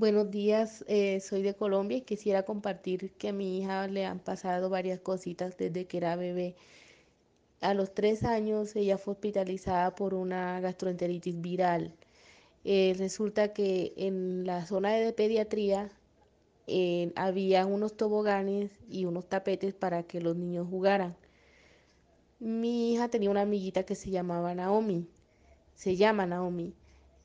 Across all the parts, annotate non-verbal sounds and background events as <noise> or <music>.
Buenos días, eh, soy de Colombia y quisiera compartir que a mi hija le han pasado varias cositas desde que era bebé. A los tres años ella fue hospitalizada por una gastroenteritis viral. Eh, resulta que en la zona de pediatría eh, había unos toboganes y unos tapetes para que los niños jugaran. Mi hija tenía una amiguita que se llamaba Naomi, se llama Naomi.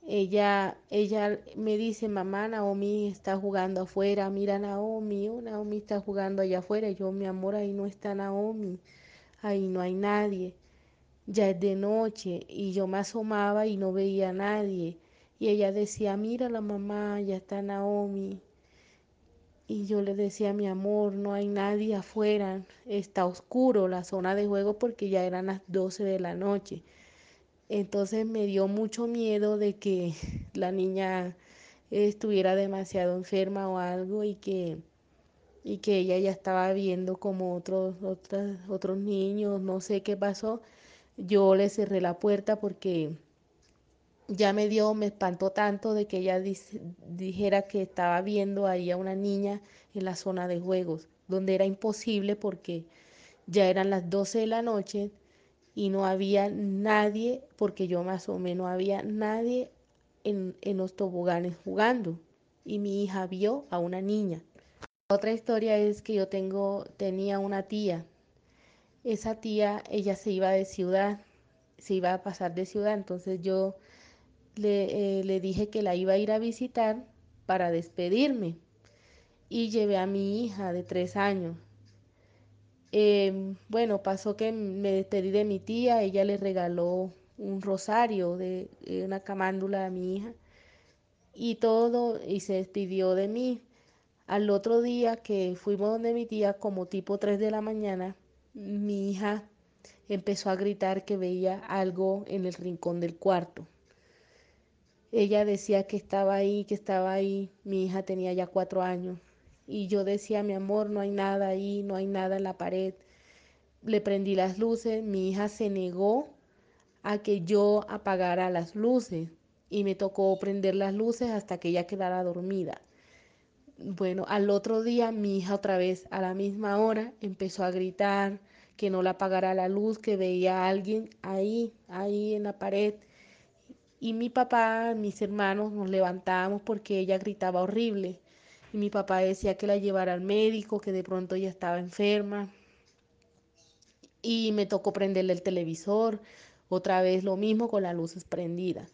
Ella, ella me dice, mamá, Naomi está jugando afuera, mira Naomi, oh, Naomi está jugando allá afuera. yo, mi amor, ahí no está Naomi, ahí no hay nadie. Ya es de noche y yo me asomaba y no veía a nadie. Y ella decía, mira la mamá, ya está Naomi. Y yo le decía, mi amor, no hay nadie afuera, está oscuro la zona de juego porque ya eran las 12 de la noche. Entonces me dio mucho miedo de que <laughs> la niña estuviera demasiado enferma o algo y que, y que ella ya estaba viendo como otros, otros, otros niños, no sé qué pasó. Yo le cerré la puerta porque ya me dio, me espantó tanto de que ella dijera que estaba viendo ahí a una niña en la zona de juegos, donde era imposible porque ya eran las 12 de la noche, y no había nadie, porque yo me asomé, no había nadie en, los toboganes jugando. Y mi hija vio a una niña. Otra historia es que yo tengo, tenía una tía. Esa tía, ella se iba de ciudad, se iba a pasar de ciudad, entonces yo le, eh, le dije que la iba a ir a visitar para despedirme. Y llevé a mi hija de tres años. Em, bueno, pasó que me despedí de mi tía, ella le regaló un rosario de, eh, una camándula a mi hija y todo, y se despidió de mí. Al otro día que fuimos donde mi tía, como tipo 3 de la mañana, mi hija empezó a gritar que veía algo en el rincón del cuarto. Ella decía que estaba ahí, que estaba ahí. Mi hija tenía ya cuatro años. Y yo decía, mi amor, no hay nada ahí, no hay nada en la pared. Le prendí las luces, mi hija se negó a que yo apagara las luces y me tocó prender las luces hasta que ella quedara dormida. Bueno, al otro día mi hija otra vez a la misma hora empezó a gritar que no la apagara la luz, que veía a alguien ahí, ahí en la pared. Y mi papá, mis hermanos nos levantamos porque ella gritaba horrible. Mi papá decía que la llevara al médico, que de pronto ella estaba enferma. Y me tocó prenderle el televisor, otra vez lo mismo con las luces prendidas.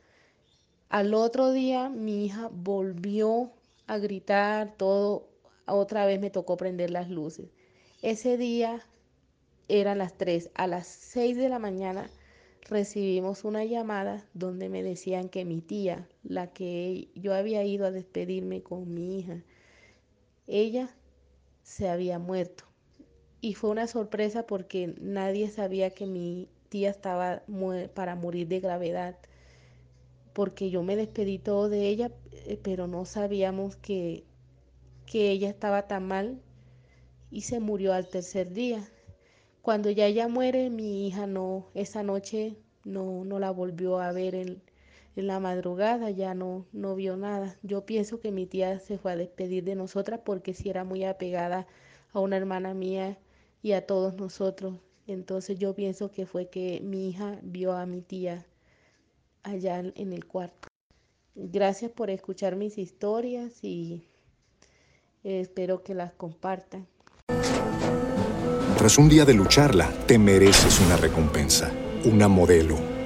Al otro día mi hija volvió a gritar todo, otra vez me tocó prender las luces. Ese día eran las 3, a las 6 de la mañana recibimos una llamada donde me decían que mi tía, la que yo había ido a despedirme con mi hija, ella se había muerto. Y fue una sorpresa porque nadie sabía que mi tía estaba para morir de gravedad. Porque yo me despedí todo de ella, eh, pero no sabíamos que, que ella estaba tan mal y se murió al tercer día. Cuando ya ella muere, mi hija no, esa noche no, no la volvió a ver en, en la madrugada ya no, no vio nada. Yo pienso que mi tía se fue a despedir de nosotras porque si era muy apegada a una hermana mía y a todos nosotros. Entonces yo pienso que fue que mi hija vio a mi tía allá en el cuarto. Gracias por escuchar mis historias y espero que las compartan. Tras un día de lucharla, te mereces una recompensa, una modelo,